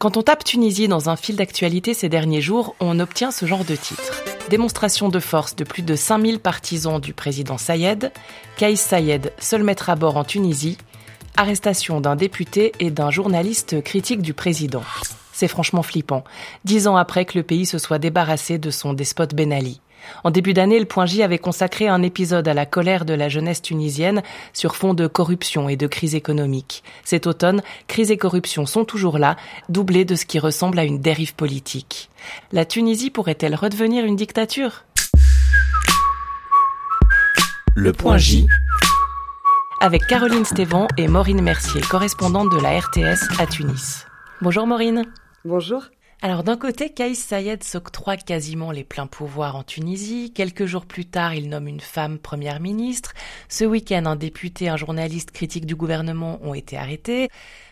Quand on tape Tunisie dans un fil d'actualité ces derniers jours, on obtient ce genre de titre. Démonstration de force de plus de 5000 partisans du président Sayed, Kaïs Sayed, seul maître à bord en Tunisie, arrestation d'un député et d'un journaliste critique du président. C'est franchement flippant, dix ans après que le pays se soit débarrassé de son despote Ben Ali. En début d'année, le Point J avait consacré un épisode à la colère de la jeunesse tunisienne sur fond de corruption et de crise économique. Cet automne, crise et corruption sont toujours là, doublées de ce qui ressemble à une dérive politique. La Tunisie pourrait-elle redevenir une dictature? Le Point J avec Caroline Stévan et Maureen Mercier, correspondante de la RTS à Tunis. Bonjour Maureen. Bonjour. Alors d'un côté, Kaïs Sayed s'octroie quasiment les pleins pouvoirs en Tunisie. Quelques jours plus tard, il nomme une femme première ministre. Ce week-end, un député, un journaliste critique du gouvernement ont été arrêtés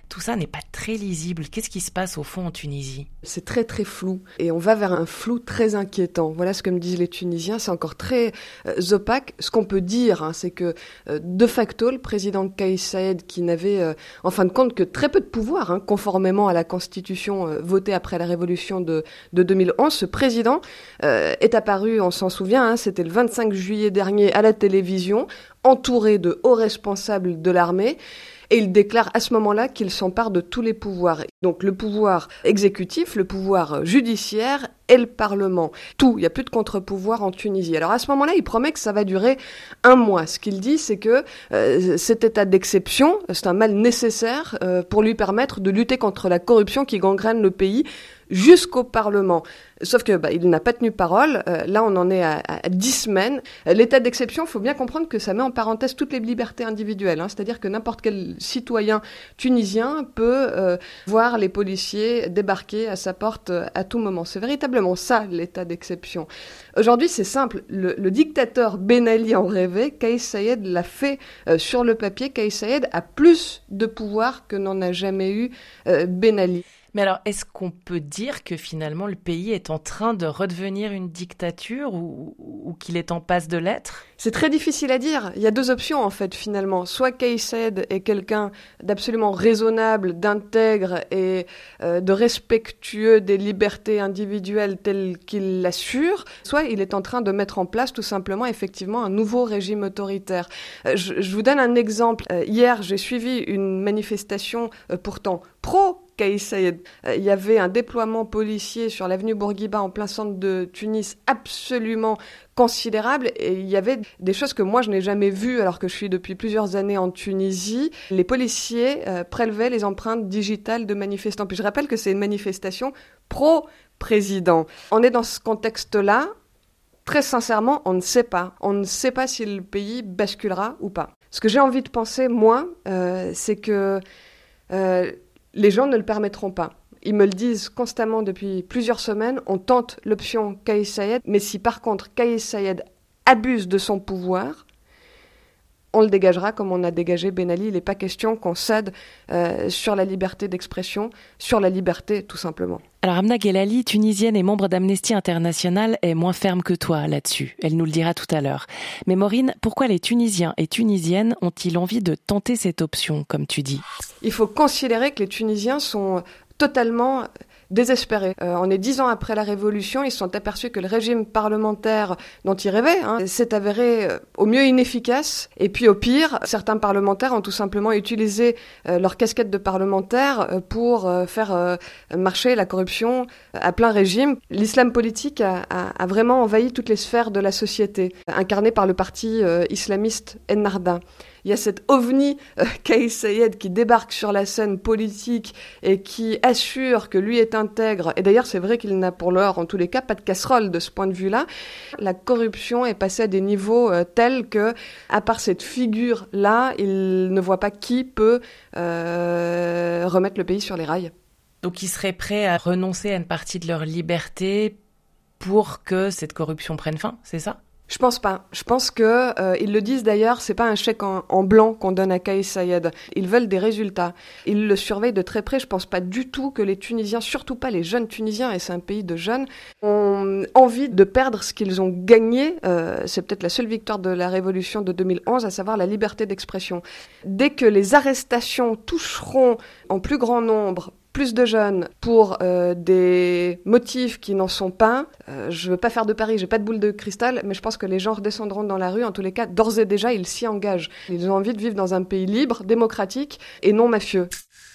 tout ça n'est pas très lisible. Qu'est-ce qui se passe au fond en Tunisie? C'est très très flou et on va vers un flou très inquiétant. Voilà ce que me disent les Tunisiens, c'est encore très euh, opaque. Ce qu'on peut dire, hein, c'est que euh, de facto, le président Kais Saed, qui n'avait euh, en fin de compte que très peu de pouvoir, hein, conformément à la constitution votée après la révolution de, de 2011, ce président est apparu, on s'en souvient, hein, c'était le 25 juillet dernier à la télévision, entouré de hauts responsables de l'armée. Et il déclare à ce moment-là qu'il s'empare de tous les pouvoirs. Donc le pouvoir exécutif, le pouvoir judiciaire et le Parlement. Tout, il n'y a plus de contre-pouvoir en Tunisie. Alors à ce moment-là, il promet que ça va durer un mois. Ce qu'il dit, c'est que euh, cet état d'exception, c'est un mal nécessaire euh, pour lui permettre de lutter contre la corruption qui gangrène le pays jusqu'au Parlement. Sauf que bah, il n'a pas tenu parole. Euh, là, on en est à, dix semaines. L'état d'exception, faut bien comprendre que ça met en parenthèse toutes les libertés individuelles. Hein. C'est-à-dire que n'importe quel citoyen tunisien peut euh, voir les policiers débarquer à sa porte euh, à tout moment. C'est véritablement ça l'état d'exception. Aujourd'hui, c'est simple. Le, dictateur Ben Ali en rêvait. Kais Sayed l'a fait sur le papier. Kais Sayed a plus de pouvoir que n'en a jamais eu Ben Ali. Mais alors, est-ce qu'on peut dire que finalement le pays est en train de redevenir une dictature ou, qu'il est en passe de l'être? C'est très difficile à dire. Il y a deux options en fait finalement. Soit Kay est quelqu'un d'absolument raisonnable, d'intègre et euh, de respectueux des libertés individuelles telles qu'il l'assure, soit il est en train de mettre en place tout simplement effectivement un nouveau régime autoritaire. Euh, je, vous donne un exemple. Euh, hier, j'ai suivi une manifestation pourtant pro Euh, il y avait un déploiement policier sur l'avenue Bourguiba en plein centre de Tunis absolument considérable et il y avait des choses que moi je n'ai jamais vues alors que je suis depuis plusieurs années en Tunisie. Les policiers euh, prélevaient les empreintes digitales de manifestants. Puis je rappelle que c'est une manifestation pro-président. On est dans ce contexte-là. Très sincèrement, on ne sait pas. On ne sait pas si le pays basculera ou pas. Ce que j'ai envie de penser, moi, euh, c'est que les gens ne le permettront pas. Ils me le disent constamment depuis plusieurs semaines. On tente l'option Kais Sayed, mais si par contre Kais Sayed abuse de son pouvoir, on le dégagera comme on a dégagé Ben Ali. Il n'est pas question qu'on cède euh, sur la liberté d'expression, sur la liberté tout simplement. Alors Amna Gelali, tunisienne et membre d'Amnesty International, est moins ferme que toi là-dessus. Elle nous le dira tout à l'heure. Mais Maureen, pourquoi les Tunisiens et Tunisiennes ont-ils envie de tenter cette option, comme tu dis? Il faut considérer que les Tunisiens sont totalement désespérés. Euh, on est dix ans après la Révolution, ils se sont aperçus que le régime parlementaire dont ils rêvaient hein, s'est avéré euh, au mieux inefficace, et puis au pire, certains parlementaires ont tout simplement utilisé euh, leur casquette de parlementaire pour faire marcher la corruption à plein régime. L'islam politique a, a, vraiment envahi toutes les sphères de la société, incarné par le parti islamiste Ennahda il y a cet ovni euh, Sayed qui débarque sur la scène politique et qui assure que lui est intègre. Et d'ailleurs, c'est vrai qu'il n'a pour l'heure, en tous les cas, pas de casserole de ce point de vue-là. La corruption est passée à des niveaux euh, tels que, à part cette figure-là, il ne voit pas qui peut euh, remettre le pays sur les rails. Donc, ils seraient prêts à renoncer à une partie de leur liberté pour que cette corruption prenne fin, c'est ça? Je pense pas. Je pense que euh, ils le disent d'ailleurs, c'est pas un chèque en, blanc qu'on donne à Kais Sayed. Ils veulent des résultats. Ils le surveillent de très près. Je pense pas du tout que les Tunisiens, surtout pas les jeunes Tunisiens, et c'est un pays de jeunes, ont envie de perdre ce qu'ils ont gagné. Euh, c'est peut-être la seule victoire de la révolution de 2011, à savoir la liberté d'expression. Dès que les arrestations toucheront en plus grand nombre plus de jeunes pour euh, des motifs qui n'en sont pas. Euh, je veux pas faire de paris, j'ai pas de boule de cristal, mais je pense que les gens redescendront dans la rue. En tous les cas, d'ores et déjà, ils s'y engagent. Ils ont envie de vivre dans un pays libre, démocratique et non mafieux.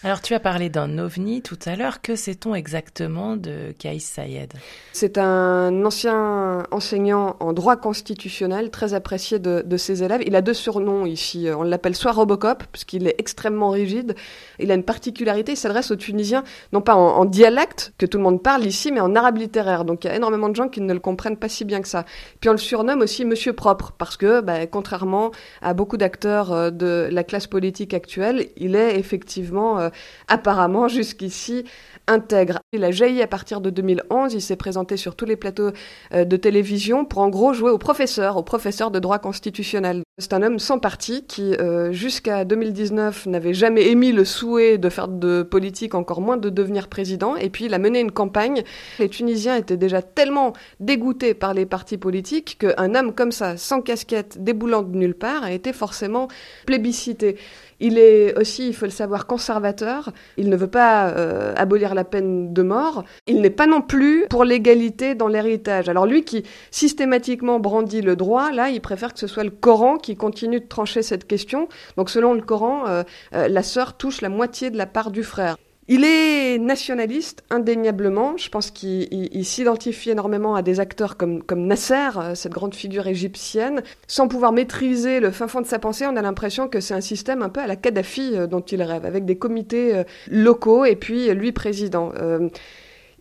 Alors tu as parlé d'un ovni tout à l'heure. Que sait-on exactement de Kaïs Sayed? C'est un ancien enseignant en droit constitutionnel, très apprécié de, ses élèves. Il a deux surnoms ici. On l'appelle soit Robocop, puisqu'il est extrêmement rigide. Il a une particularité, il s'adresse aux Tunisiens, non pas en, dialecte, que tout le monde parle ici, mais en arabe littéraire. Donc il y a énormément de gens qui ne le comprennent pas si bien que ça. Puis on le surnomme aussi Monsieur Propre, parce que, bah, contrairement à beaucoup d'acteurs euh, de la classe politique actuelle, il est effectivement... Apparemment jusqu'ici intègre. Il a jailli à partir de 2011, il s'est présenté sur tous les plateaux euh, de télévision pour en gros jouer au professeur, au professeur de droit constitutionnel. C'est un homme sans parti qui, euh, jusqu'à 2019, n'avait jamais émis le souhait de faire de politique, encore moins de devenir président, et puis il a mené une campagne. Les Tunisiens étaient déjà tellement dégoûtés par les partis politiques qu'un homme comme ça, sans casquette, déboulant de nulle part, a été forcément plébiscité. Il est aussi, il faut le savoir, conservateur. Il ne veut pas euh, abolir la peine de mort. Il n'est pas non plus pour l'égalité dans l'héritage. Alors lui qui systématiquement brandit le droit, là, il préfère que ce soit le Coran qui continue de trancher cette question. Donc selon le Coran, euh, euh, la sœur touche la moitié de la part du frère. Il est nationaliste, indéniablement. Je pense qu'il s'identifie énormément à des acteurs comme, comme Nasser, euh, cette grande figure égyptienne. Sans pouvoir maîtriser le fin fond de sa pensée, on a l'impression que c'est un système un peu à la Kadhafi dont il rêve, avec des comités locaux et puis lui président.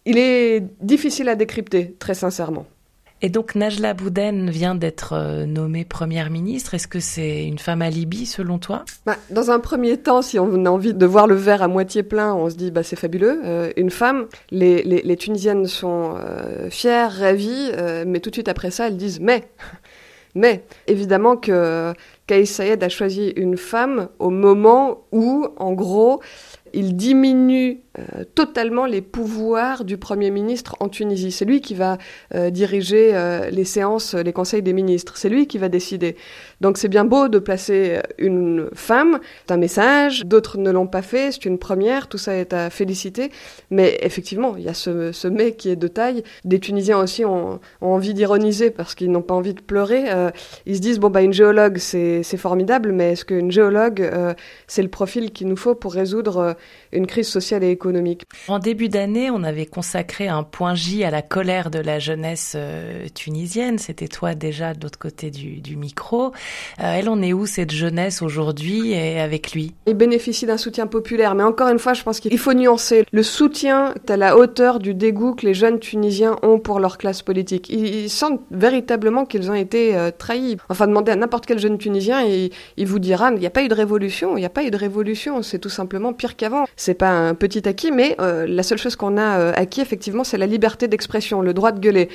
il est difficile à décrypter, très sincèrement. Et donc Najla Bouden vient d'être euh, nommée première ministre. Est-ce que c'est une femme alibi selon toi? Bah, Dans un premier temps, si on a envie de voir le verre à moitié plein, on se dit bah c'est fabuleux. Euh, une femme, les, les, Tunisiennes sont euh, fières, ravies, mais tout de suite après ça, elles disent mais. Mais évidemment que Kais Sayed a choisi une femme au moment où, en gros, il diminue euh, totalement les pouvoirs du Premier ministre en Tunisie. C'est lui qui va euh, diriger euh, les séances, les conseils des ministres. C'est lui qui va décider. Donc c'est bien beau de placer une femme. C'est un message. D'autres ne l'ont pas fait. C'est une première. Tout ça est à féliciter. Mais effectivement, il y a ce, ce mais qui est de taille. Des Tunisiens aussi ont, ont envie d'ironiser parce qu'ils n'ont pas envie de pleurer. ils se disent bon bah une géologue c'est formidable, mais est-ce qu'une géologue c'est le profil qu'il nous faut pour résoudre une crise sociale et économique. En début d'année, on avait consacré un point J à la colère de la jeunesse euh, tunisienne. C'était toi déjà de l'autre côté du, micro. Euh, elle en est où cette jeunesse aujourd'hui et avec lui? Il bénéficie d'un soutien populaire, mais encore une fois, je pense qu'il faut nuancer. Le soutien est à la hauteur du dégoût que les jeunes Tunisiens ont pour leur classe politique. Ils, sentent véritablement qu'ils ont été euh, trahis. Enfin, demandez à n'importe quel jeune Tunisien et il vous dira il n'y a pas eu de révolution, il n'y a pas eu de révolution, c'est tout simplement pire qu'avant c'est pas un petit acquis, mais euh, la seule chose qu'on a euh, acquis effectivement, c'est la liberté d'expression, le droit de gueuler.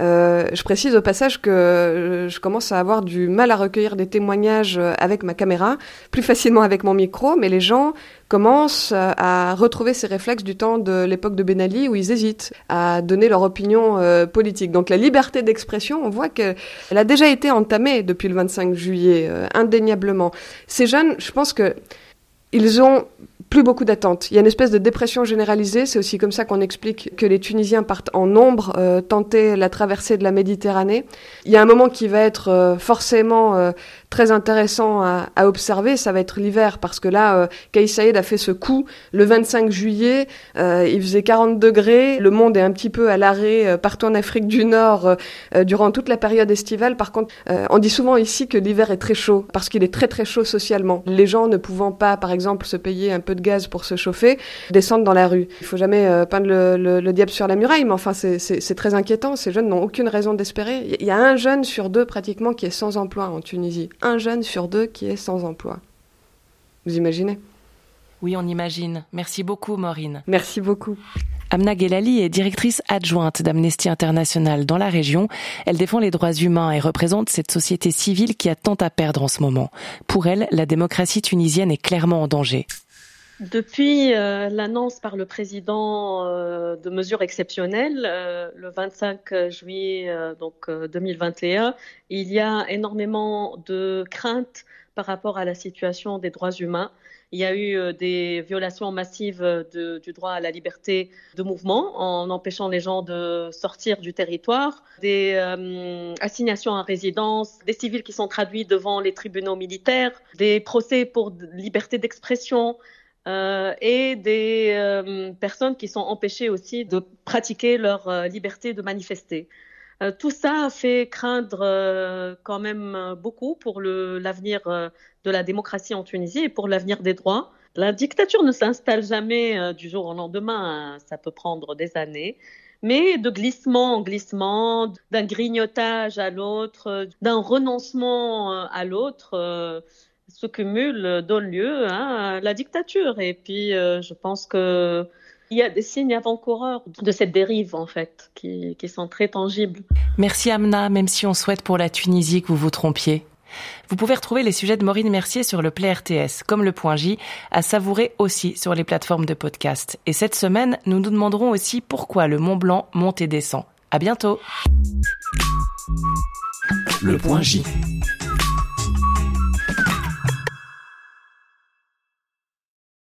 Euh, je précise au passage que je commence à avoir du mal à recueillir des témoignages avec ma caméra, plus facilement avec mon micro, mais les gens commencent à retrouver ces réflexes du temps de l'époque de Ben Ali où ils hésitent à donner leur opinion politique. Donc la liberté d'expression, on voit qu'elle a déjà été entamée depuis le 25 juillet, indéniablement. Ces jeunes, je pense que ils ont plus beaucoup d'attentes. Il y a une espèce de dépression généralisée. C'est aussi comme ça qu'on explique que les Tunisiens partent en nombre euh, tenter la traversée de la Méditerranée. Il y a un moment qui va être euh, forcément euh, très intéressant à, à, observer. Ça va être l'hiver parce que là, euh, Kais Saïd a fait ce coup le 25 juillet. Euh, il faisait 40 degrés. Le monde est un petit peu à l'arrêt partout en Afrique du Nord durant toute la période estivale. Par contre, on dit souvent ici que l'hiver est très chaud parce qu'il est très très chaud socialement. Les gens ne pouvant pas, par exemple, se payer un peu de gaz pour se chauffer, descendent dans la rue. Il faut jamais euh, peindre le, diable sur la muraille, mais enfin, c'est très inquiétant. Ces jeunes n'ont aucune raison d'espérer. Il y a un jeune sur deux pratiquement qui est sans emploi en Tunisie. Un jeune sur deux qui est sans emploi. Vous imaginez? Oui, on imagine. Merci beaucoup, Maureen. Merci beaucoup. Amna Gelali est directrice adjointe d'Amnesty International dans la région. Elle défend les droits humains et représente cette société civile qui a tant à perdre en ce moment. Pour elle, la démocratie tunisienne est clairement en danger. Depuis euh, l'annonce par le président euh, de mesures exceptionnelles, euh, le 25 juillet donc 2021, il y a énormément de craintes par rapport à la situation des droits humains. Il y a eu euh, des violations massives de, du droit à la liberté de mouvement en empêchant les gens de sortir du territoire, des euh, assignations à résidence, des civils qui sont traduits devant les tribunaux militaires, des procès pour liberté d'expression. Euh, et des euh, personnes qui sont empêchées aussi de pratiquer leur euh, liberté de manifester. Tout ça fait craindre quand même beaucoup pour l'avenir de la démocratie en Tunisie et pour l'avenir des droits. La dictature ne s'installe jamais du jour au lendemain, hein. ça peut prendre des années mais de glissement en glissement, d'un grignotage à l'autre, d'un renoncement à l'autre, ce cumul donne lieu hein, à la dictature. Et puis, je pense que il y a des signes avant-coureurs de cette dérive, en fait, qui, qui sont très tangibles. Merci Amna, même si on souhaite pour la Tunisie que vous vous trompiez. Vous pouvez retrouver les sujets de Maureen Mercier sur le Play RTS, comme le point J, à savourer aussi sur les plateformes de podcast. Et cette semaine, nous nous demanderons aussi pourquoi le Mont Blanc monte et descend. À bientôt! Le point J.